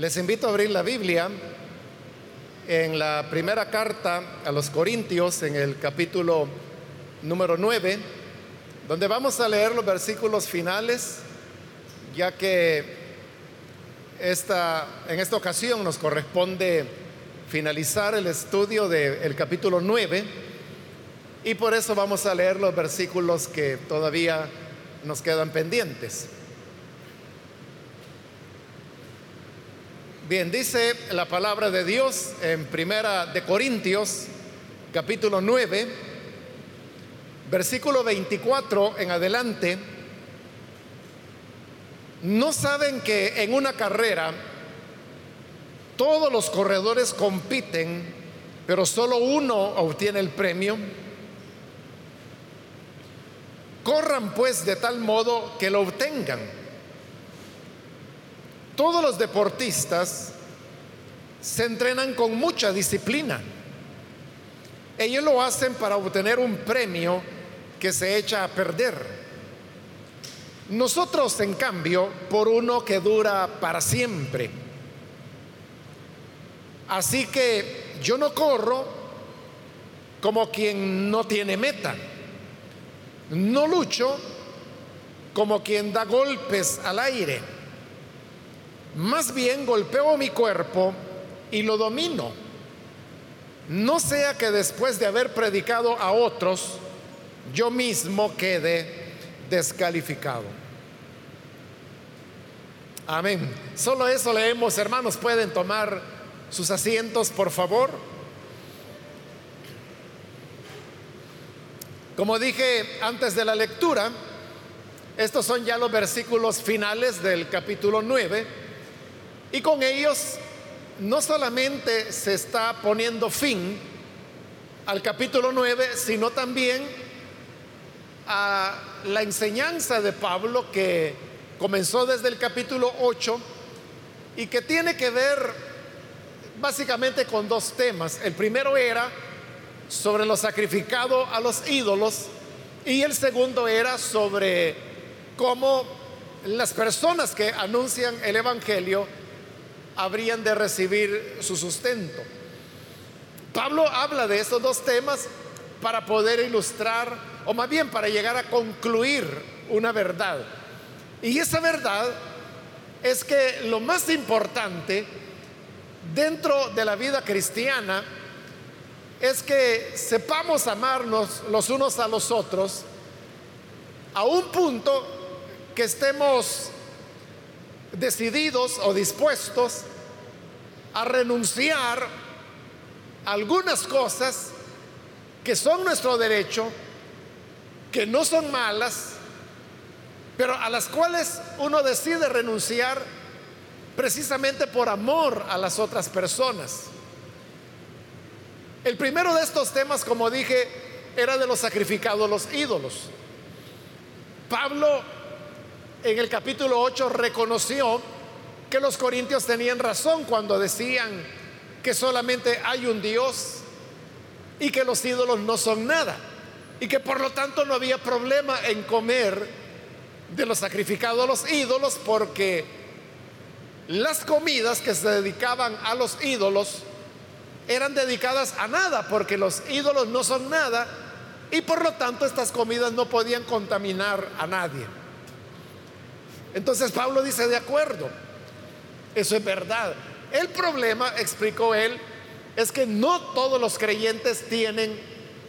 Les invito a abrir la Biblia en la primera carta a los Corintios, en el capítulo número 9, donde vamos a leer los versículos finales, ya que esta, en esta ocasión nos corresponde finalizar el estudio del capítulo 9 y por eso vamos a leer los versículos que todavía nos quedan pendientes. Bien, dice la palabra de Dios en Primera de Corintios, capítulo 9, versículo 24 en adelante. ¿No saben que en una carrera todos los corredores compiten, pero solo uno obtiene el premio? Corran pues de tal modo que lo obtengan. Todos los deportistas se entrenan con mucha disciplina. Ellos lo hacen para obtener un premio que se echa a perder. Nosotros, en cambio, por uno que dura para siempre. Así que yo no corro como quien no tiene meta no lucho como quien da golpes al aire. Más bien golpeo mi cuerpo y lo domino. No sea que después de haber predicado a otros, yo mismo quede descalificado. Amén. Solo eso leemos, hermanos. Pueden tomar sus asientos, por favor. Como dije antes de la lectura, estos son ya los versículos finales del capítulo 9 y con ellos no solamente se está poniendo fin al capítulo 9, sino también a la enseñanza de Pablo que comenzó desde el capítulo 8 y que tiene que ver básicamente con dos temas. El primero era sobre lo sacrificado a los ídolos y el segundo era sobre cómo las personas que anuncian el Evangelio habrían de recibir su sustento. Pablo habla de estos dos temas para poder ilustrar, o más bien para llegar a concluir una verdad. Y esa verdad es que lo más importante dentro de la vida cristiana es que sepamos amarnos los unos a los otros a un punto que estemos decididos o dispuestos a renunciar a algunas cosas que son nuestro derecho, que no son malas, pero a las cuales uno decide renunciar precisamente por amor a las otras personas. El primero de estos temas, como dije, era de los sacrificados los ídolos. Pablo en el capítulo 8 reconoció que los corintios tenían razón cuando decían que solamente hay un Dios y que los ídolos no son nada y que por lo tanto no había problema en comer de los sacrificados a los ídolos porque las comidas que se dedicaban a los ídolos eran dedicadas a nada, porque los ídolos no son nada y por lo tanto estas comidas no podían contaminar a nadie. Entonces Pablo dice, de acuerdo, eso es verdad. El problema, explicó él, es que no todos los creyentes tienen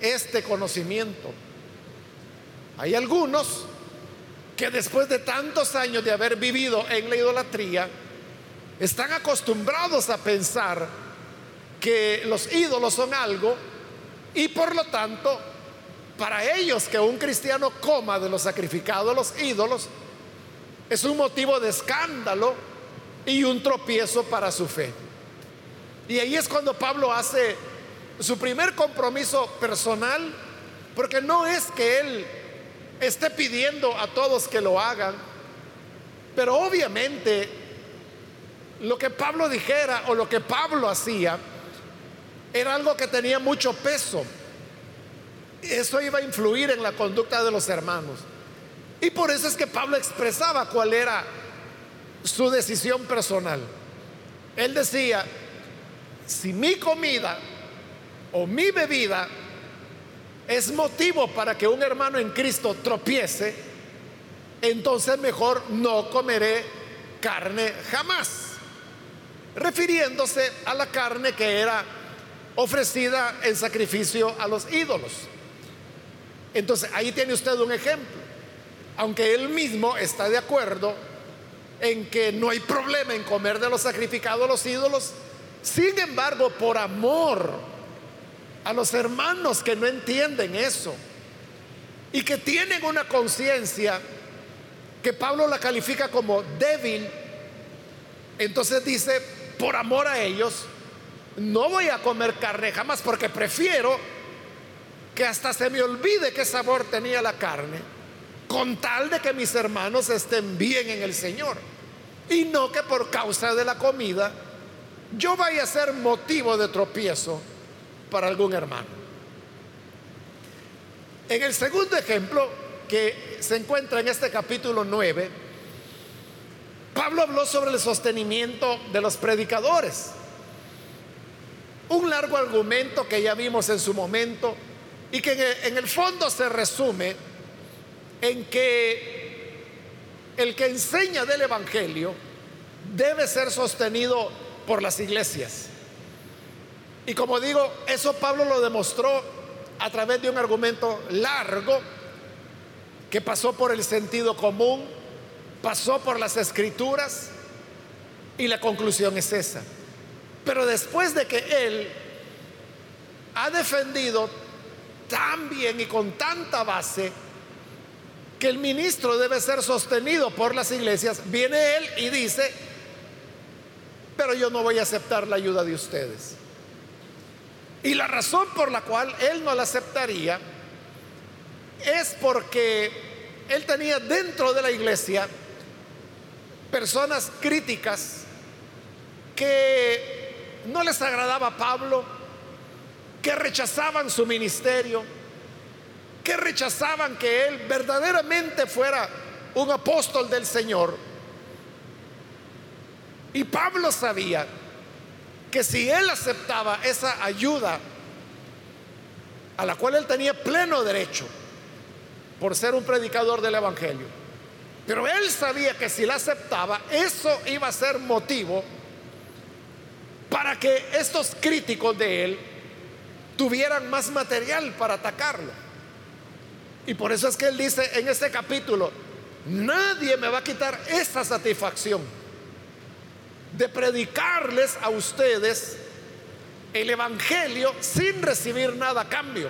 este conocimiento. Hay algunos que después de tantos años de haber vivido en la idolatría, están acostumbrados a pensar que los ídolos son algo y por lo tanto, para ellos que un cristiano coma de los sacrificados los ídolos es un motivo de escándalo y un tropiezo para su fe. Y ahí es cuando Pablo hace su primer compromiso personal, porque no es que él esté pidiendo a todos que lo hagan, pero obviamente lo que Pablo dijera o lo que Pablo hacía era algo que tenía mucho peso. Eso iba a influir en la conducta de los hermanos. Y por eso es que Pablo expresaba cuál era su decisión personal. Él decía, si mi comida o mi bebida es motivo para que un hermano en Cristo tropiece, entonces mejor no comeré carne jamás. Refiriéndose a la carne que era ofrecida en sacrificio a los ídolos. Entonces ahí tiene usted un ejemplo. Aunque él mismo está de acuerdo en que no hay problema en comer de los sacrificados a los ídolos, sin embargo, por amor a los hermanos que no entienden eso y que tienen una conciencia que Pablo la califica como débil, entonces dice, por amor a ellos, no voy a comer carne jamás porque prefiero que hasta se me olvide qué sabor tenía la carne, con tal de que mis hermanos estén bien en el Señor. Y no que por causa de la comida yo vaya a ser motivo de tropiezo para algún hermano. En el segundo ejemplo que se encuentra en este capítulo 9, Pablo habló sobre el sostenimiento de los predicadores. Un largo argumento que ya vimos en su momento y que en el fondo se resume en que el que enseña del Evangelio debe ser sostenido por las iglesias. Y como digo, eso Pablo lo demostró a través de un argumento largo que pasó por el sentido común, pasó por las escrituras y la conclusión es esa. Pero después de que él ha defendido tan bien y con tanta base que el ministro debe ser sostenido por las iglesias, viene él y dice, pero yo no voy a aceptar la ayuda de ustedes. Y la razón por la cual él no la aceptaría es porque él tenía dentro de la iglesia personas críticas que no les agradaba a Pablo, que rechazaban su ministerio, que rechazaban que él verdaderamente fuera un apóstol del Señor. Y Pablo sabía que si él aceptaba esa ayuda a la cual él tenía pleno derecho por ser un predicador del Evangelio, pero él sabía que si la aceptaba, eso iba a ser motivo para que estos críticos de él tuvieran más material para atacarlo. Y por eso es que él dice en este capítulo, nadie me va a quitar esta satisfacción de predicarles a ustedes el Evangelio sin recibir nada a cambio.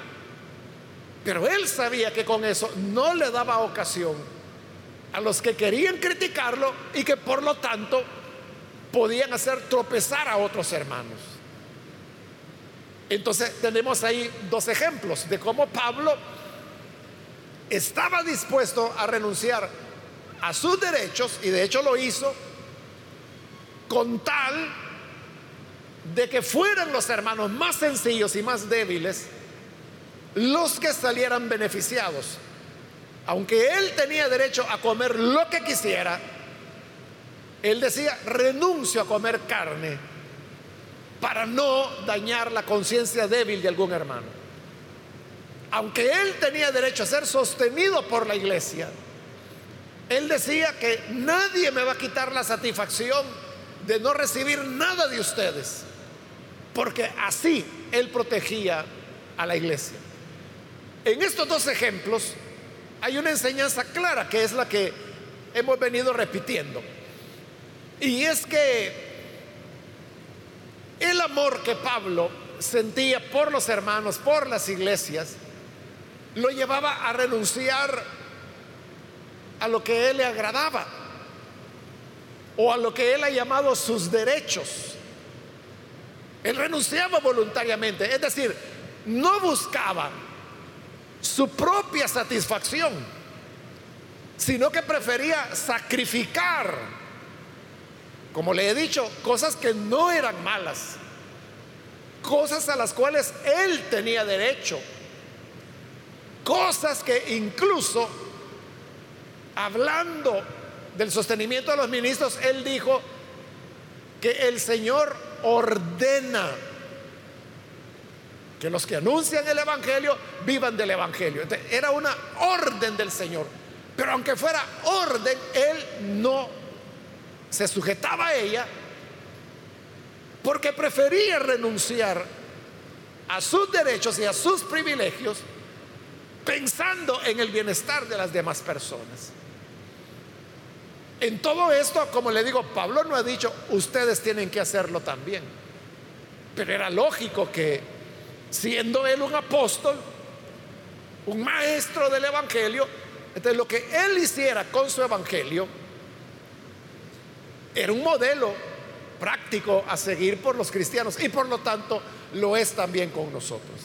Pero él sabía que con eso no le daba ocasión a los que querían criticarlo y que por lo tanto podían hacer tropezar a otros hermanos. Entonces tenemos ahí dos ejemplos de cómo Pablo estaba dispuesto a renunciar a sus derechos y de hecho lo hizo con tal de que fueran los hermanos más sencillos y más débiles los que salieran beneficiados. Aunque él tenía derecho a comer lo que quisiera, él decía, renuncio a comer carne para no dañar la conciencia débil de algún hermano. Aunque él tenía derecho a ser sostenido por la iglesia, él decía que nadie me va a quitar la satisfacción de no recibir nada de ustedes, porque así él protegía a la iglesia. En estos dos ejemplos hay una enseñanza clara que es la que hemos venido repitiendo. Y es que el amor que Pablo sentía por los hermanos, por las iglesias, lo llevaba a renunciar a lo que él le agradaba o a lo que él ha llamado sus derechos. Él renunciaba voluntariamente, es decir, no buscaba su propia satisfacción, sino que prefería sacrificar, como le he dicho, cosas que no eran malas, cosas a las cuales él tenía derecho, cosas que incluso hablando del sostenimiento de los ministros, él dijo, que el Señor ordena que los que anuncian el Evangelio vivan del Evangelio. era una orden del Señor. Pero aunque fuera orden, Él no se sujetaba a ella porque prefería renunciar a sus derechos y a sus privilegios pensando en el bienestar de las demás personas. En todo esto, como le digo, Pablo no ha dicho, ustedes tienen que hacerlo también. Pero era lógico que siendo él un apóstol, un maestro del Evangelio, entonces lo que él hiciera con su Evangelio era un modelo práctico a seguir por los cristianos y por lo tanto lo es también con nosotros.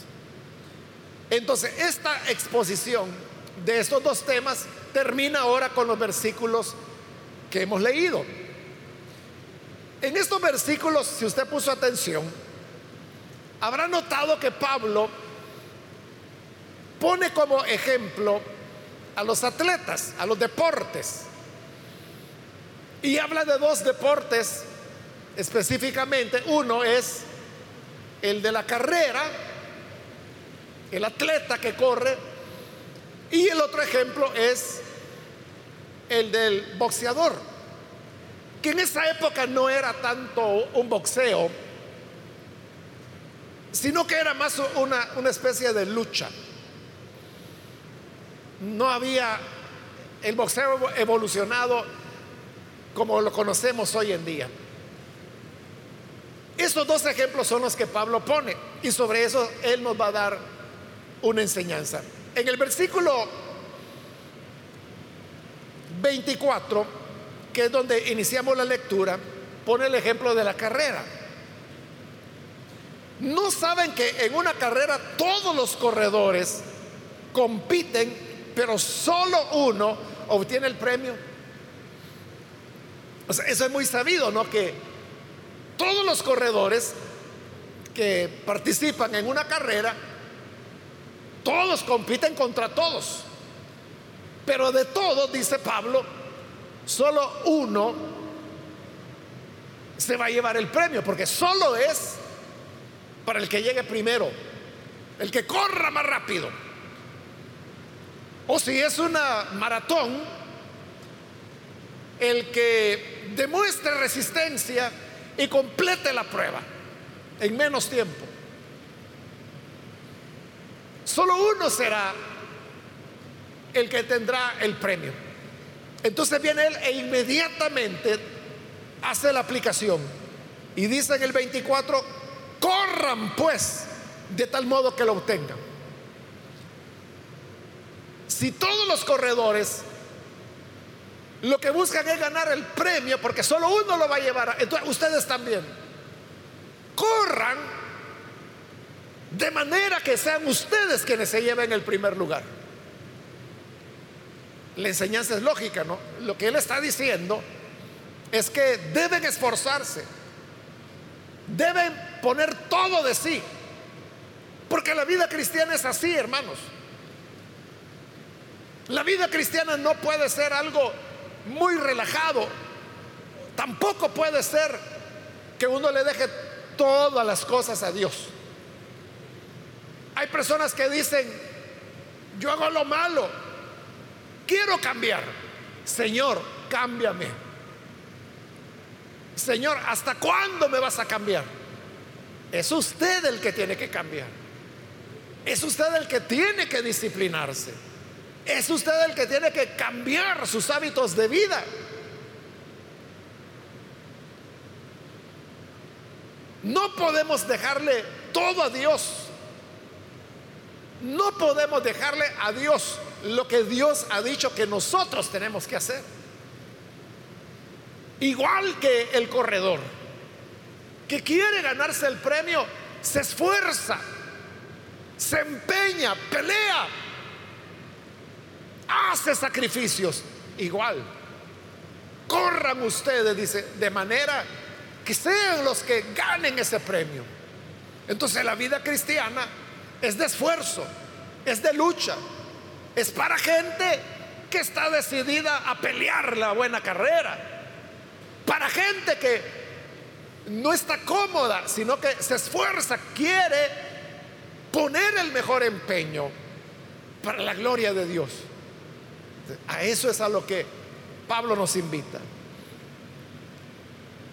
Entonces, esta exposición de estos dos temas termina ahora con los versículos que hemos leído. En estos versículos, si usted puso atención, Habrá notado que Pablo pone como ejemplo a los atletas, a los deportes. Y habla de dos deportes específicamente. Uno es el de la carrera, el atleta que corre. Y el otro ejemplo es el del boxeador, que en esa época no era tanto un boxeo, sino que era más una, una especie de lucha. No había el boxeo evolucionado como lo conocemos hoy en día. Estos dos ejemplos son los que Pablo pone y sobre eso él nos va a dar una enseñanza. En el versículo 24, que es donde iniciamos la lectura, pone el ejemplo de la carrera. ¿No saben que en una carrera todos los corredores compiten, pero solo uno obtiene el premio? Eso es muy sabido, ¿no? Que todos los corredores que participan en una carrera, todos compiten contra todos. Pero de todos, dice Pablo, solo uno se va a llevar el premio, porque solo es para el que llegue primero, el que corra más rápido. O si es una maratón, el que demuestre resistencia y complete la prueba en menos tiempo. Solo uno será el que tendrá el premio. Entonces viene él e inmediatamente hace la aplicación. Y dice en el 24, corran pues de tal modo que lo obtengan. Si todos los corredores lo que buscan es ganar el premio, porque solo uno lo va a llevar, entonces ustedes también, corran de manera que sean ustedes quienes se lleven el primer lugar. La enseñanza es lógica, ¿no? Lo que él está diciendo es que deben esforzarse, deben poner todo de sí. Porque la vida cristiana es así, hermanos. La vida cristiana no puede ser algo muy relajado. Tampoco puede ser que uno le deje todas las cosas a Dios. Hay personas que dicen, yo hago lo malo, quiero cambiar. Señor, cámbiame. Señor, ¿hasta cuándo me vas a cambiar? Es usted el que tiene que cambiar. Es usted el que tiene que disciplinarse. Es usted el que tiene que cambiar sus hábitos de vida. No podemos dejarle todo a Dios. No podemos dejarle a Dios lo que Dios ha dicho que nosotros tenemos que hacer. Igual que el corredor que quiere ganarse el premio, se esfuerza, se empeña, pelea, hace sacrificios. Igual, corran ustedes, dice, de manera que sean los que ganen ese premio. Entonces la vida cristiana es de esfuerzo, es de lucha, es para gente que está decidida a pelear la buena carrera, para gente que no está cómoda, sino que se esfuerza, quiere poner el mejor empeño para la gloria de Dios. A eso es a lo que Pablo nos invita.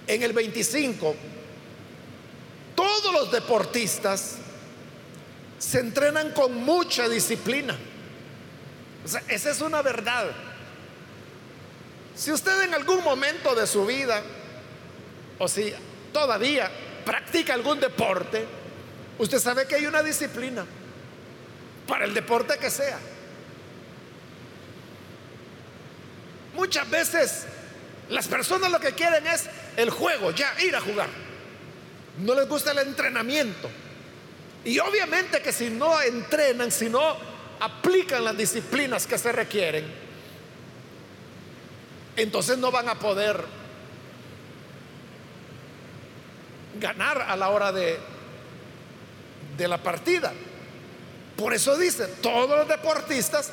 En el 25, todos los deportistas se entrenan con mucha disciplina. esa es una verdad. Si usted en algún momento de su vida, o si todavía practica algún deporte, usted sabe que hay una disciplina para el deporte que sea. Muchas veces las personas lo que quieren es el juego, ya ir a jugar. No les gusta el entrenamiento. Y obviamente que si no entrenan, si no aplican las disciplinas que se requieren, entonces no van a poder ganar a la hora de, de la partida. Por eso dice, todos los deportistas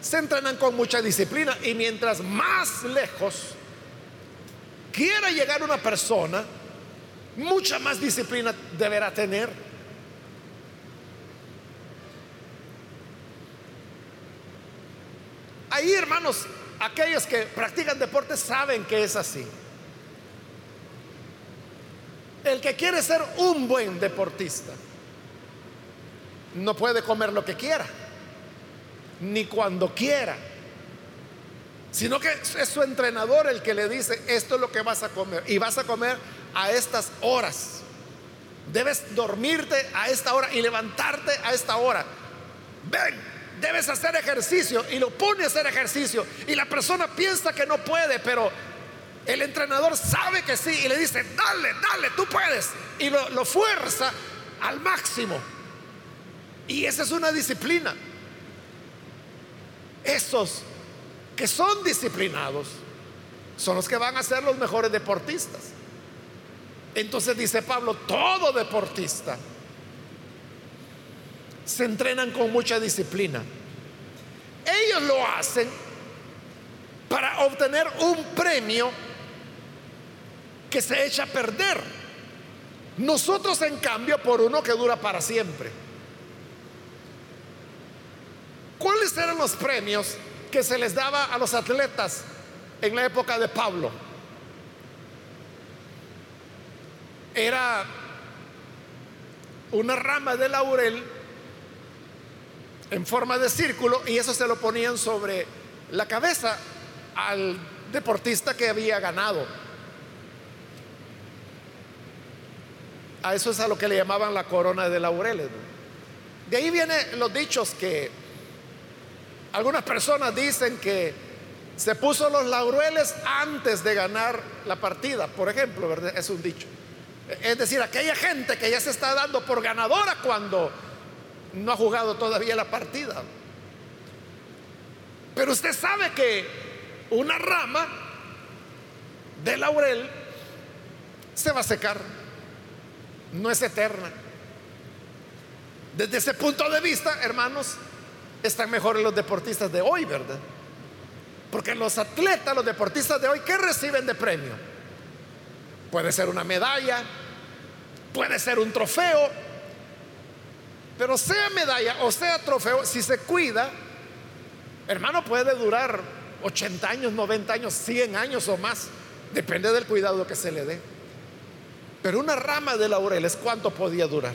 se entrenan con mucha disciplina y mientras más lejos quiera llegar una persona, mucha más disciplina deberá tener. Ahí, hermanos, aquellos que practican deportes saben que es así. El que quiere ser un buen deportista no puede comer lo que quiera ni cuando quiera, sino que es su entrenador el que le dice, esto es lo que vas a comer, y vas a comer a estas horas. Debes dormirte a esta hora y levantarte a esta hora. Ven, debes hacer ejercicio y lo pone a hacer ejercicio. Y la persona piensa que no puede, pero el entrenador sabe que sí y le dice, dale, dale, tú puedes. Y lo, lo fuerza al máximo. Y esa es una disciplina. Esos que son disciplinados son los que van a ser los mejores deportistas. Entonces dice Pablo, todo deportista se entrenan con mucha disciplina. Ellos lo hacen para obtener un premio que se echa a perder. Nosotros en cambio por uno que dura para siempre. ¿Cuáles eran los premios que se les daba a los atletas en la época de Pablo? Era una rama de laurel en forma de círculo y eso se lo ponían sobre la cabeza al deportista que había ganado. A eso es a lo que le llamaban la corona de laureles. De ahí vienen los dichos que algunas personas dicen que se puso los laureles antes de ganar la partida, por ejemplo, es un dicho. Es decir, aquella gente que ya se está dando por ganadora cuando no ha jugado todavía la partida. Pero usted sabe que una rama de laurel se va a secar, no es eterna. Desde ese punto de vista, hermanos, están mejores los deportistas de hoy, ¿verdad? Porque los atletas, los deportistas de hoy, ¿qué reciben de premio? Puede ser una medalla, puede ser un trofeo, pero sea medalla o sea trofeo, si se cuida, hermano, puede durar 80 años, 90 años, 100 años o más, depende del cuidado que se le dé. Pero una rama de laureles, ¿cuánto podía durar?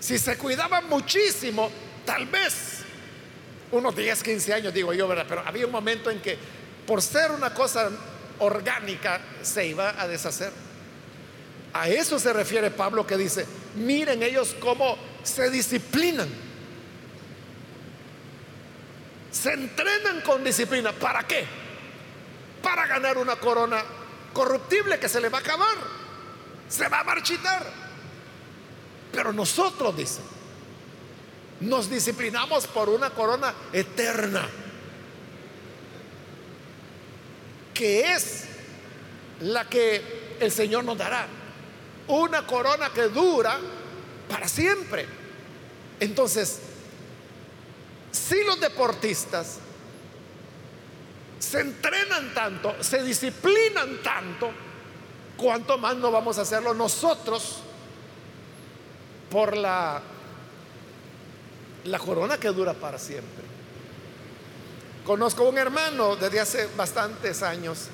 Si se cuidaban muchísimo, tal vez unos 10, 15 años, digo yo, ¿verdad? Pero había un momento en que por ser una cosa orgánica se iba a deshacer. A eso se refiere Pablo que dice, miren ellos cómo se disciplinan. Se entrenan con disciplina. ¿Para qué? Para ganar una corona corruptible que se le va a acabar. Se va a marchitar. Pero nosotros, dice, nos disciplinamos por una corona eterna, que es la que el Señor nos dará. Una corona que dura para siempre. Entonces, si los deportistas se entrenan tanto, se disciplinan tanto, cuanto más no vamos a hacerlo nosotros por la, la corona que dura para siempre. Conozco un hermano desde hace bastantes años.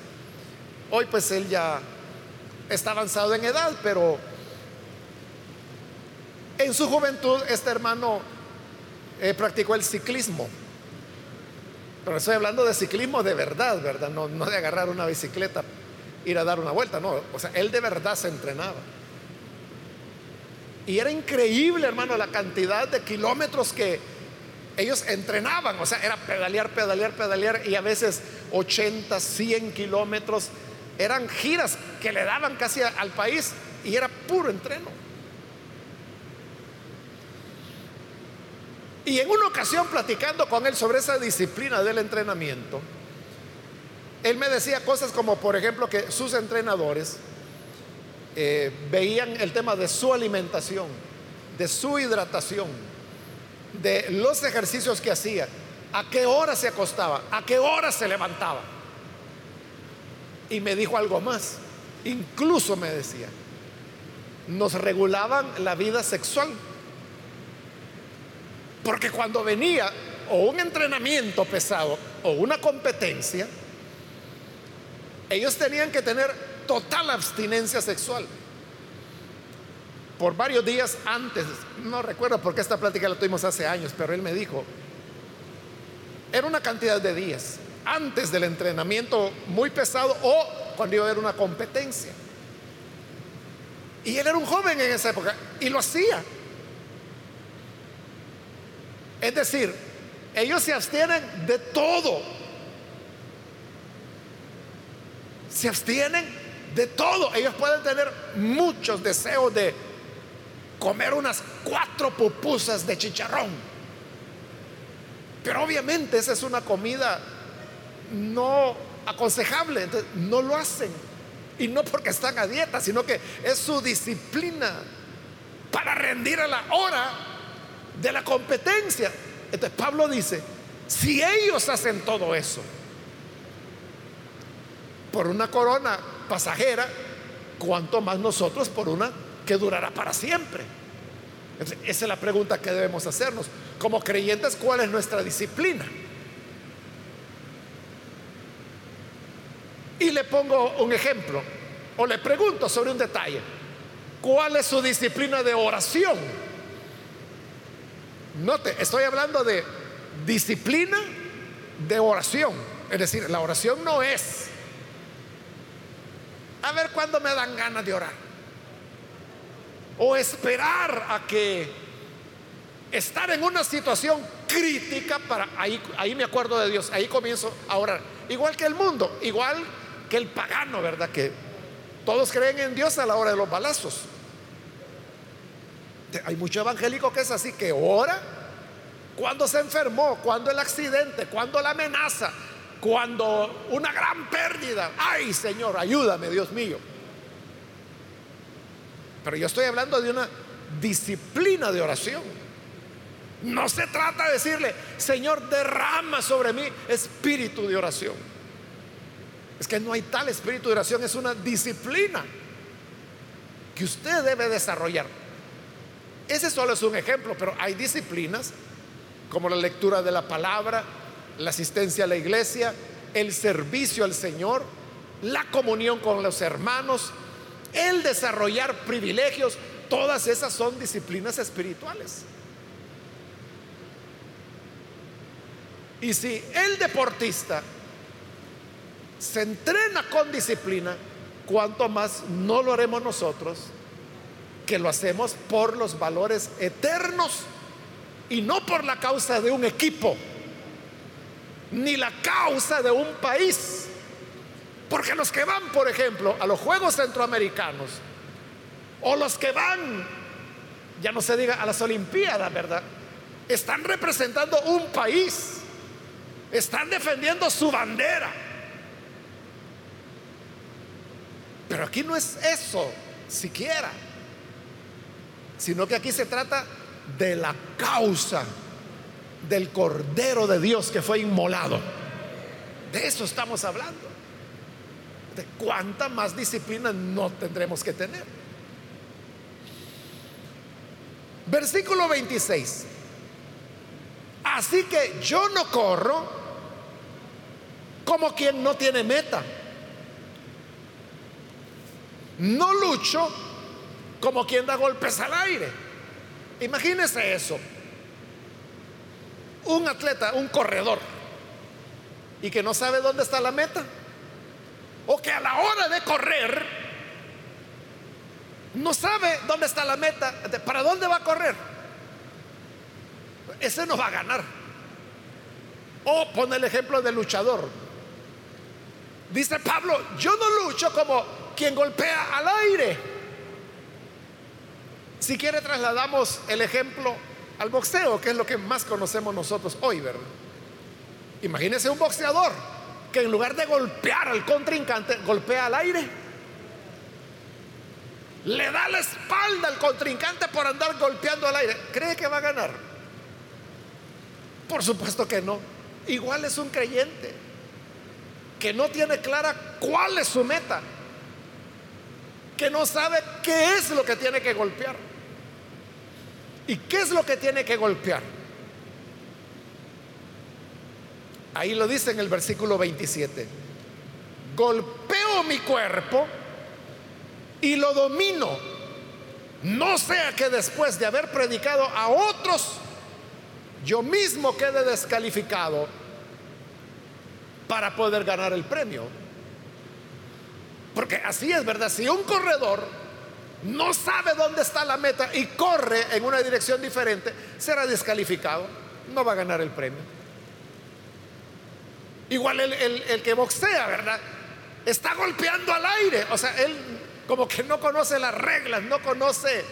Hoy pues él ya está avanzado en edad, pero en su juventud este hermano eh, practicó el ciclismo. Pero estoy hablando de ciclismo de verdad, ¿verdad? No, no de agarrar una bicicleta, ir a dar una vuelta, no. O sea, él de verdad se entrenaba. Y era increíble, hermano, la cantidad de kilómetros que ellos entrenaban. O sea, era pedalear, pedalear, pedalear y a veces 80, 100 kilómetros. Eran giras que le daban casi al país y era puro entreno. Y en una ocasión platicando con él sobre esa disciplina del entrenamiento, él me decía cosas como, por ejemplo, que sus entrenadores eh, veían el tema de su alimentación, de su hidratación, de los ejercicios que hacía, a qué hora se acostaba, a qué hora se levantaba. Y me dijo algo más, incluso me decía, nos regulaban la vida sexual. Porque cuando venía o un entrenamiento pesado o una competencia, ellos tenían que tener total abstinencia sexual. Por varios días antes, no recuerdo porque esta plática la tuvimos hace años, pero él me dijo, era una cantidad de días antes del entrenamiento muy pesado o cuando iba a haber una competencia. Y él era un joven en esa época y lo hacía. Es decir, ellos se abstienen de todo. Se abstienen de todo. Ellos pueden tener muchos deseos de comer unas cuatro pupusas de chicharrón. Pero obviamente esa es una comida no aconsejable. Entonces, no lo hacen. Y no porque están a dieta, sino que es su disciplina para rendir a la hora de la competencia. Entonces Pablo dice, si ellos hacen todo eso por una corona pasajera, ¿cuánto más nosotros por una que durará para siempre? esa es la pregunta que debemos hacernos. Como creyentes, ¿cuál es nuestra disciplina? Y le pongo un ejemplo, o le pregunto sobre un detalle. ¿Cuál es su disciplina de oración? Note, estoy hablando de disciplina de oración. Es decir, la oración no es a ver cuándo me dan ganas de orar. O esperar a que estar en una situación crítica para ahí, ahí me acuerdo de Dios, ahí comienzo a orar. Igual que el mundo, igual que el pagano, ¿verdad? Que todos creen en Dios a la hora de los balazos. Hay mucho evangélico que es así, que ora cuando se enfermó, cuando el accidente, cuando la amenaza, cuando una gran pérdida. Ay Señor, ayúdame, Dios mío. Pero yo estoy hablando de una disciplina de oración. No se trata de decirle, Señor, derrama sobre mí espíritu de oración. Es que no hay tal espíritu de oración, es una disciplina que usted debe desarrollar. Ese solo es un ejemplo, pero hay disciplinas como la lectura de la palabra, la asistencia a la iglesia, el servicio al Señor, la comunión con los hermanos, el desarrollar privilegios, todas esas son disciplinas espirituales. Y si el deportista se entrena con disciplina, cuanto más no lo haremos nosotros que lo hacemos por los valores eternos y no por la causa de un equipo, ni la causa de un país. Porque los que van, por ejemplo, a los Juegos Centroamericanos, o los que van, ya no se diga, a las Olimpiadas, ¿verdad? Están representando un país, están defendiendo su bandera. Pero aquí no es eso, siquiera sino que aquí se trata de la causa del Cordero de Dios que fue inmolado. De eso estamos hablando. Cuánta más disciplina no tendremos que tener. Versículo 26. Así que yo no corro como quien no tiene meta. No lucho como quien da golpes al aire. Imagínese eso. Un atleta, un corredor, y que no sabe dónde está la meta. O que a la hora de correr no sabe dónde está la meta, para dónde va a correr. Ese no va a ganar. O pone el ejemplo del luchador. Dice Pablo, yo no lucho como quien golpea al aire. Si quiere trasladamos el ejemplo al boxeo, que es lo que más conocemos nosotros hoy, ¿verdad? Imagínese un boxeador que en lugar de golpear al contrincante, golpea al aire. Le da la espalda al contrincante por andar golpeando al aire. ¿Cree que va a ganar? Por supuesto que no. Igual es un creyente que no tiene clara cuál es su meta, que no sabe qué es lo que tiene que golpear. ¿Y qué es lo que tiene que golpear? Ahí lo dice en el versículo 27. Golpeo mi cuerpo y lo domino. No sea que después de haber predicado a otros, yo mismo quede descalificado para poder ganar el premio. Porque así es, ¿verdad? Si un corredor no sabe dónde está la meta y corre en una dirección diferente, será descalificado, no va a ganar el premio. Igual el, que boxea, ¿verdad? Está golpeando al aire. O sea, él como que no conoce las reglas, no conoce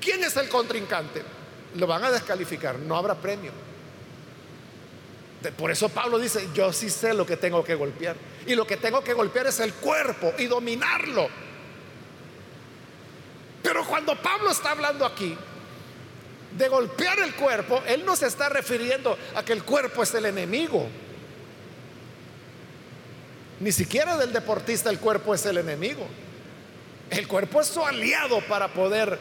quién es el contrincante. Lo van a descalificar, no habrá premio. Por eso Pablo dice, yo sí sé lo que tengo que golpear. Y lo que tengo que golpear es el cuerpo y dominarlo. Pero cuando Pablo está hablando aquí de golpear el cuerpo, él no se está refiriendo a que el cuerpo es el enemigo. Ni siquiera del deportista el cuerpo es el enemigo. El cuerpo es su aliado para poder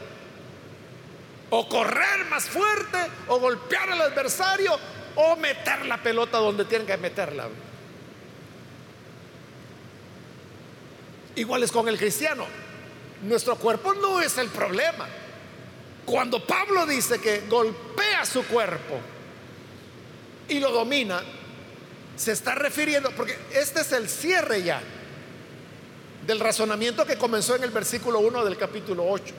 o correr más fuerte o golpear al adversario o meter la pelota donde tienen que meterla. Igual es con el cristiano. Nuestro cuerpo no es el problema. Cuando Pablo dice que golpea su cuerpo y lo domina, se está refiriendo, porque este es el cierre ya del razonamiento que comenzó en el versículo 1 del capítulo 8.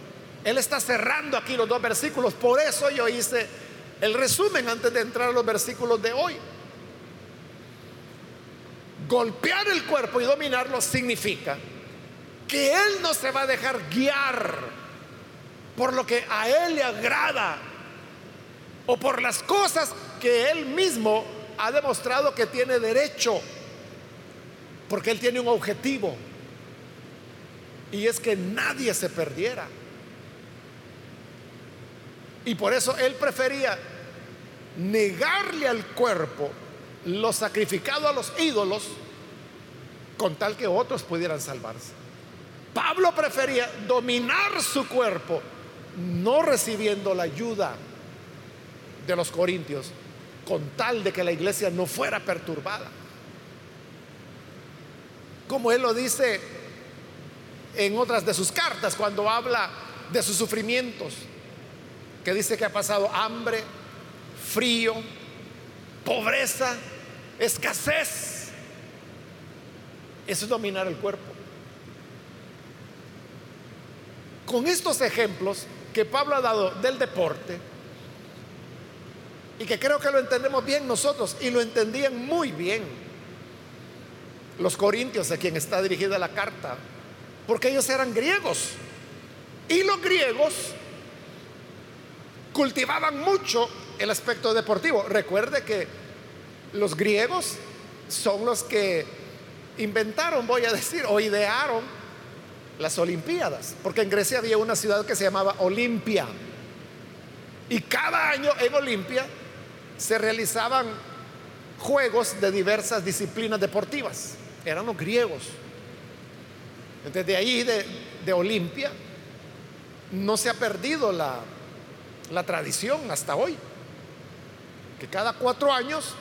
Él está cerrando aquí los dos versículos, por eso yo hice el resumen antes de entrar a los versículos de hoy. Golpear el cuerpo y dominarlo significa que Él no se va a dejar guiar por lo que a Él le agrada o por las cosas que Él mismo ha demostrado que tiene derecho, porque Él tiene un objetivo, y es que nadie se perdiera. Y por eso Él prefería negarle al cuerpo lo sacrificado a los ídolos con tal que otros pudieran salvarse. Pablo prefería dominar su cuerpo, no recibiendo la ayuda de los corintios, con tal de que la iglesia no fuera perturbada. Como él lo dice en otras de sus cartas, cuando habla de sus sufrimientos, que dice que ha pasado hambre, frío, pobreza, escasez. Eso es dominar el cuerpo. Con estos ejemplos que Pablo ha dado del deporte, y que creo que lo entendemos bien nosotros y lo entendían muy bien los corintios a quien está dirigida la carta, porque ellos eran griegos y los griegos cultivaban mucho el aspecto deportivo. Recuerde que los griegos son los que inventaron, voy a decir, o idearon las Olimpiadas, porque en Grecia había una ciudad que se llamaba Olimpia. Y cada año en Olimpia se realizaban juegos de diversas disciplinas deportivas. Eran los griegos. Entonces de ahí, de, de Olimpia, no se ha perdido la, la tradición hasta hoy. Que cada cuatro años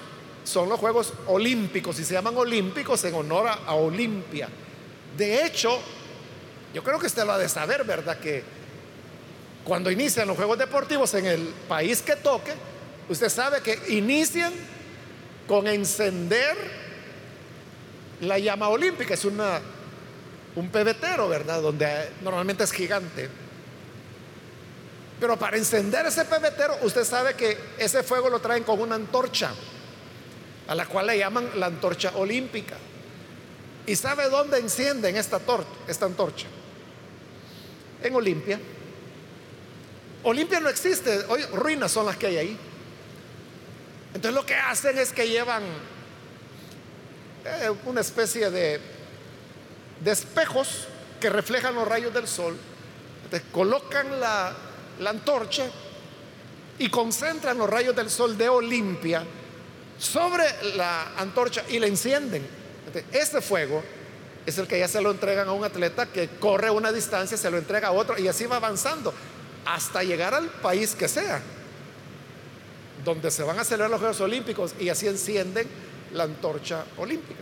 son los Juegos Olímpicos y se llaman Olímpicos en honor a, Olimpia. De hecho, yo creo que usted lo ha de saber, ¿verdad? Que cuando inician los Juegos Deportivos en el país que toque, usted sabe que inician con encender la llama olímpica. Es un pebetero, ¿verdad? Donde normalmente es gigante. Pero para encender ese pebetero, usted sabe que ese fuego lo traen con una antorcha a la cual le llaman la antorcha olímpica. ¿Y sabe dónde encienden esta, esta antorcha? En Olimpia. Olimpia no existe, hoy ruinas son las que hay ahí. Entonces lo que hacen es que llevan eh, una especie de, espejos que reflejan los rayos del sol. Colocan la, la antorcha y concentran los rayos del sol de Olimpia sobre la antorcha y la encienden. Este fuego es el que ya se lo entregan a un atleta que corre una distancia, se lo entrega a otro y así va avanzando hasta llegar al país que sea, donde se van a celebrar los Juegos Olímpicos y así encienden la antorcha olímpica.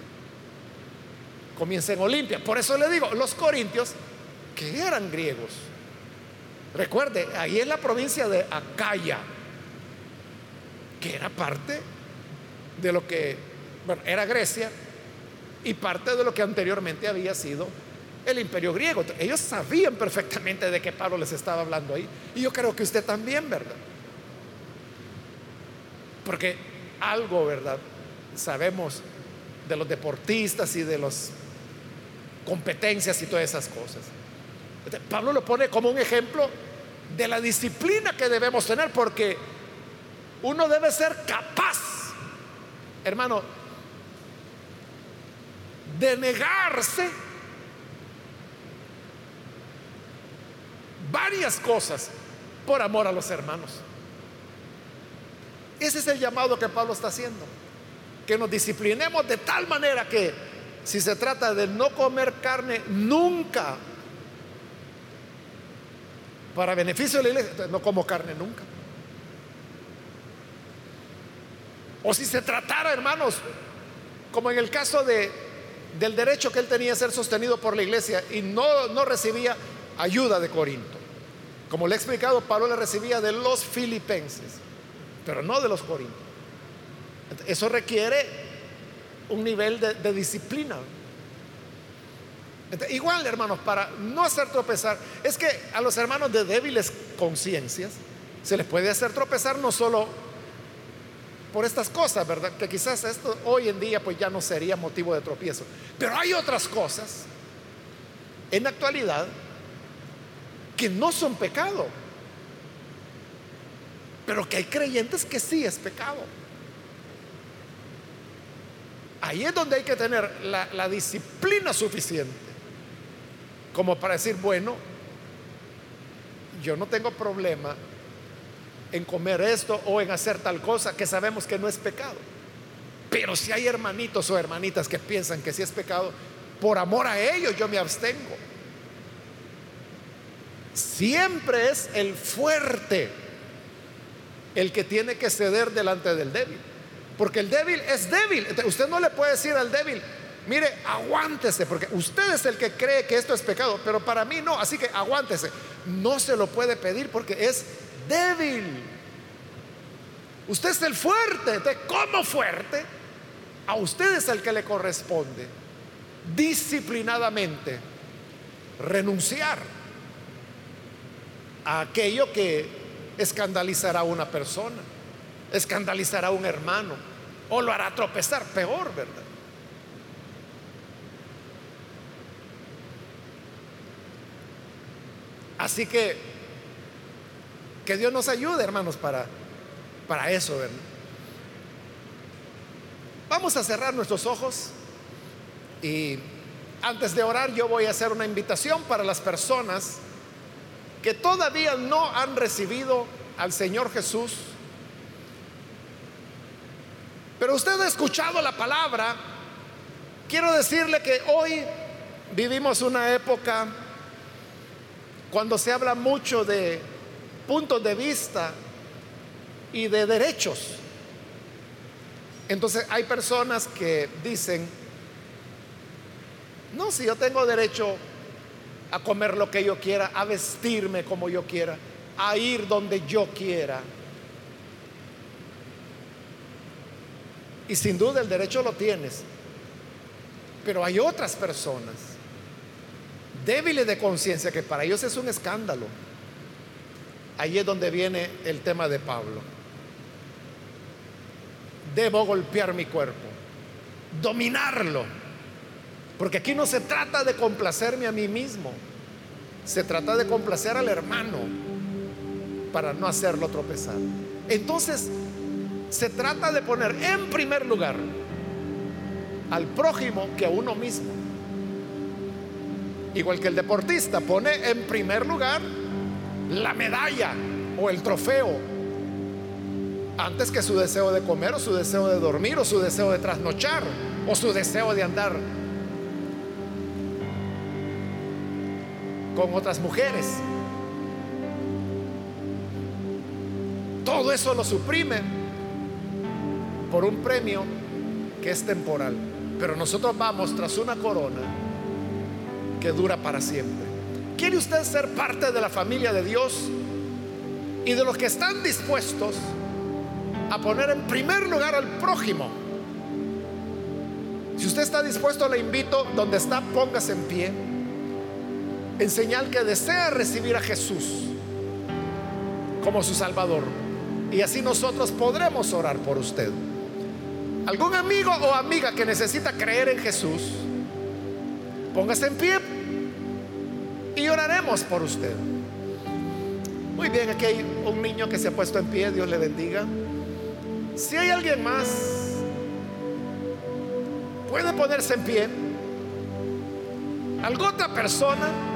Comienza en Olimpia. Por eso le digo, los corintios, que eran griegos, recuerde, ahí es la provincia de Acaya, que era parte de lo que era Grecia y parte de lo que anteriormente había sido el imperio griego. Ellos sabían perfectamente de qué Pablo les estaba hablando ahí. Y yo creo que usted también, ¿verdad? Porque algo, ¿verdad? Sabemos de los deportistas y de las competencias y todas esas cosas. Pablo lo pone como un ejemplo de la disciplina que debemos tener porque uno debe ser capaz hermano, de negarse varias cosas por amor a los hermanos. Ese es el llamado que Pablo está haciendo. Que nos disciplinemos de tal manera que si se trata de no comer carne nunca, para beneficio de la iglesia, no como carne nunca. O si se tratara, hermanos, como en el caso de, del derecho que él tenía a ser sostenido por la iglesia y no, no recibía ayuda de Corinto. Como le he explicado, Pablo le recibía de los filipenses, pero no de los corintios. Eso requiere un nivel de, disciplina. Igual, hermanos, para no hacer tropezar, es que a los hermanos de débiles conciencias se les puede hacer tropezar no solo por estas cosas, ¿verdad? Que quizás esto hoy en día pues ya no sería motivo de tropiezo. Pero hay otras cosas en la actualidad que no son pecado, pero que hay creyentes que sí es pecado. Ahí es donde hay que tener la, disciplina suficiente como para decir, bueno, yo no tengo problema en comer esto o en hacer tal cosa que sabemos que no es pecado. Pero si hay hermanitos o hermanitas que piensan que sí es pecado, por amor a ellos yo me abstengo. Siempre es el fuerte el que tiene que ceder delante del débil. Porque el débil es débil. Usted no le puede decir al débil, mire, aguántese, porque usted es el que cree que esto es pecado, pero para mí no, así que aguántese. No se lo puede pedir porque es débil. Usted es el fuerte. como fuerte, a usted es el que le corresponde disciplinadamente renunciar a aquello que escandalizará a una persona, escandalizará a un hermano o lo hará tropezar, peor, ¿verdad? Así que que Dios nos ayude, hermanos, para, para eso. Vamos a cerrar nuestros ojos y antes de orar yo voy a hacer una invitación para las personas que todavía no han recibido al Señor Jesús, Pero usted ha escuchado la palabra. Quiero decirle que hoy vivimos una época cuando se habla mucho de puntos de vista y de derechos. Entonces hay personas que dicen, no, si yo tengo derecho a comer lo que yo quiera, a vestirme como yo quiera, a ir donde yo quiera. Y sin duda el derecho lo tienes. Pero hay otras personas débiles de conciencia que para ellos es un escándalo. Ahí es donde viene el tema de Pablo. Debo golpear mi cuerpo, dominarlo. Porque aquí no se trata de complacerme a mí mismo, se trata de complacer al hermano para no hacerlo tropezar. Entonces, se trata de poner en primer lugar al prójimo que a uno mismo. Igual que el deportista pone en primer lugar la medalla o el trofeo antes que su deseo de comer o su deseo de dormir o su deseo de trasnochar o su deseo de andar con otras mujeres. Todo eso lo suprime por un premio que es temporal. Pero nosotros vamos tras una corona que dura para siempre. ¿Quiere usted ser parte de la familia de Dios y de los que están dispuestos a poner en primer lugar al prójimo? Si usted está dispuesto, le invito, donde está, póngase en pie, en señal que desea recibir a Jesús como su Salvador. Y así nosotros podremos orar por usted. Algún amigo o amiga que necesita creer en Jesús, póngase en pie y oraremos por usted. Muy bien, aquí hay un niño que se ha puesto en pie, Dios le bendiga. Si hay alguien más, puede ponerse en pie. ¿Alguna otra persona?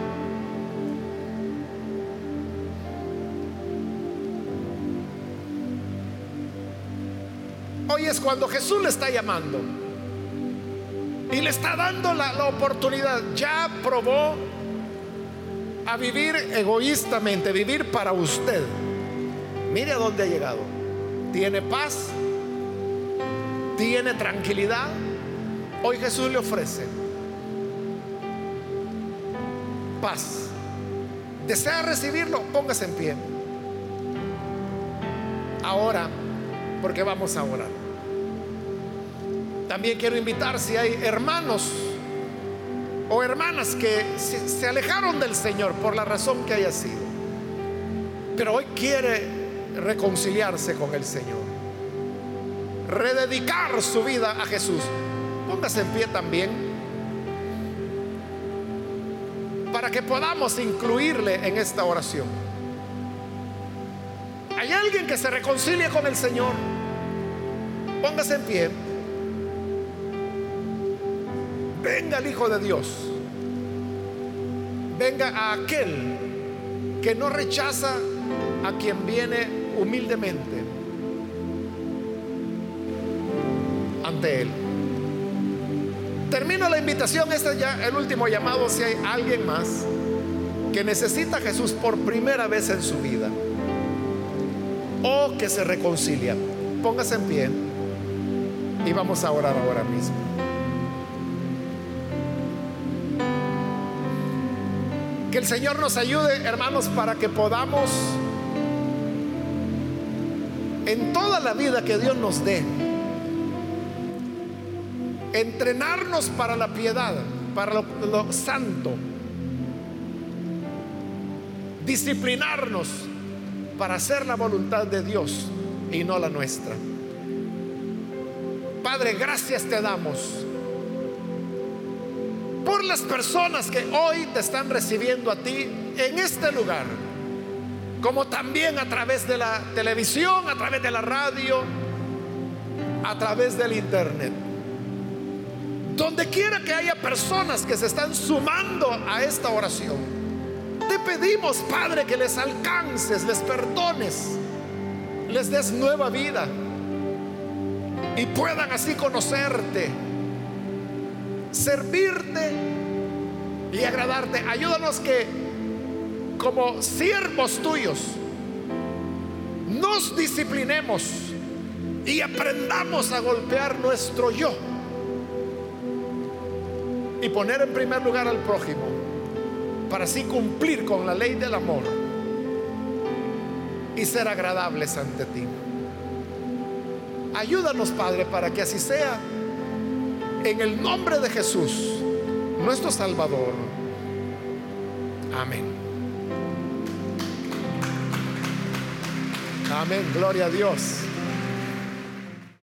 Es cuando Jesús le está llamando y le está dando la, la oportunidad. Ya probó a vivir egoístamente, vivir para usted. Mire a dónde ha llegado. Tiene paz, tiene tranquilidad. Hoy Jesús le ofrece paz. ¿Desea recibirlo? Póngase en pie. Ahora, porque vamos a orar. También quiero invitar si hay hermanos o hermanas que se, alejaron del Señor por la razón que haya sido, pero hoy quiere reconciliarse con el Señor, rededicar su vida a Jesús. Póngase en pie también para que podamos incluirle en esta oración. ¿Hay alguien que se reconcilie con el Señor? Póngase en pie. Venga el Hijo de Dios. Venga a aquel que no rechaza a quien viene humildemente ante Él. Termino la invitación, este es ya el último llamado si hay alguien más que necesita a Jesús por primera vez en su vida o que se reconcilia. Póngase en pie y vamos a orar ahora mismo. Que el Señor nos ayude, hermanos, para que podamos en toda la vida que Dios nos dé, entrenarnos para la piedad, para lo, santo, disciplinarnos para hacer la voluntad de Dios y no la nuestra. Padre, gracias te damos por las personas que hoy te están recibiendo a ti en este lugar, como también a través de la televisión, a través de la radio, a través del internet. Donde quiera que haya personas que se están sumando a esta oración, te pedimos, Padre, que les alcances, les perdones, les des nueva vida. y puedan así conocerte, servirte y agradarte. Ayúdanos que como siervos tuyos nos disciplinemos y aprendamos a golpear nuestro yo y poner en primer lugar al prójimo para así cumplir con la ley del amor y ser agradables ante ti. Ayúdanos, Padre, para que así sea en el nombre de Jesús, nuestro Salvador. Amén. Amén, gloria a Dios.